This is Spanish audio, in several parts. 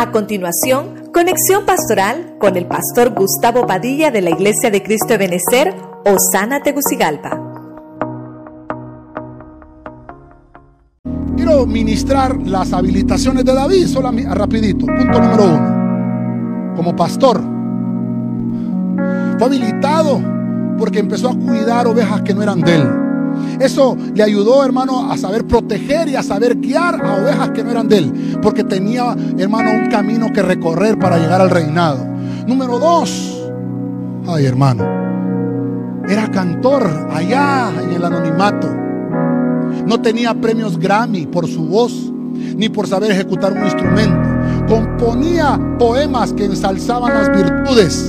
A continuación, conexión pastoral con el pastor Gustavo Padilla de la Iglesia de Cristo de Benecer, Osana Tegucigalpa. Quiero ministrar las habilitaciones de David, solo rapidito. Punto número uno. Como pastor, fue habilitado porque empezó a cuidar ovejas que no eran de él. Eso le ayudó, hermano, a saber proteger y a saber guiar a ovejas que no eran de él. Porque tenía, hermano, un camino que recorrer para llegar al reinado. Número dos. Ay, hermano. Era cantor allá en el anonimato. No tenía premios Grammy por su voz, ni por saber ejecutar un instrumento. Componía poemas que ensalzaban las virtudes.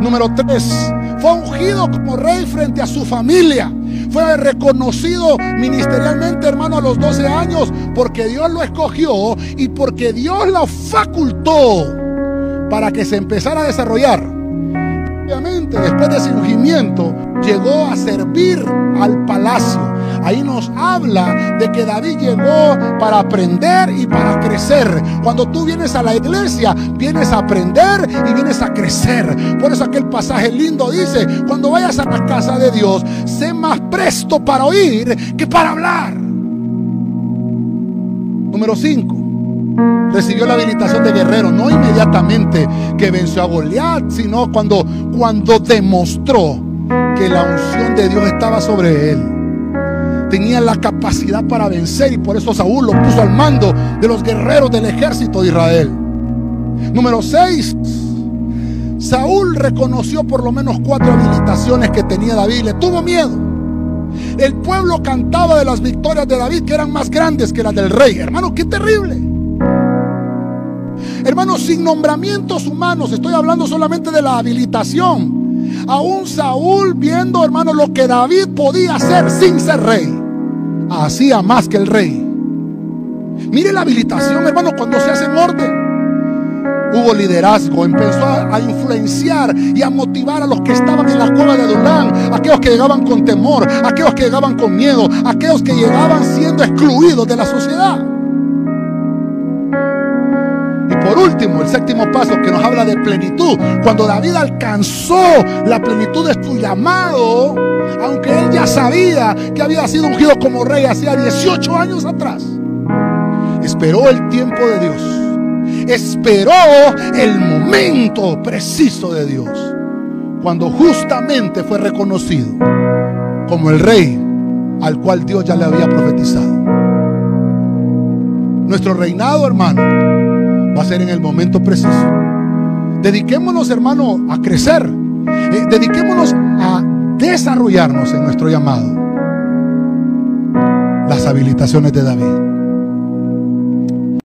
Número tres, fue ungido como rey frente a su familia. Fue reconocido ministerialmente, hermano, a los 12 años, porque Dios lo escogió y porque Dios lo facultó para que se empezara a desarrollar. Obviamente, después de ungimiento, llegó a servir al palacio Ahí nos habla de que David llegó para aprender y para crecer. Cuando tú vienes a la iglesia, vienes a aprender y vienes a crecer. Por eso aquel pasaje lindo dice, cuando vayas a la casa de Dios, sé más presto para oír que para hablar. Número 5 recibió la habilitación de guerrero, no inmediatamente que venció a Goliat, sino cuando, cuando demostró que la unción de Dios estaba sobre él tenía la capacidad para vencer y por eso Saúl lo puso al mando de los guerreros del ejército de Israel. Número 6. Saúl reconoció por lo menos cuatro habilitaciones que tenía David. Le tuvo miedo. El pueblo cantaba de las victorias de David que eran más grandes que las del rey. Hermano, qué terrible. Hermano, sin nombramientos humanos, estoy hablando solamente de la habilitación. Aún Saúl viendo, hermano, lo que David podía hacer sin ser rey hacía más que el rey. Mire la habilitación, hermano, cuando se hace en orden. Hubo liderazgo, empezó a, influenciar y a motivar a los que estaban en la cueva de Adulán, aquellos que llegaban con temor, aquellos que llegaban con miedo, aquellos que llegaban siendo excluidos de la sociedad. Y por último, el séptimo paso que nos habla de plenitud, cuando David alcanzó la plenitud de su llamado, sabía que había sido ungido como rey hacía 18 años atrás. Esperó el tiempo de Dios. Esperó el momento preciso de Dios. Cuando justamente fue reconocido como el rey al cual Dios ya le había profetizado. Nuestro reinado, hermano, va a ser en el momento preciso. Dediquémonos, hermano, a crecer. Eh, dediquémonos a desarrollarnos en nuestro llamado. Las habilitaciones de David.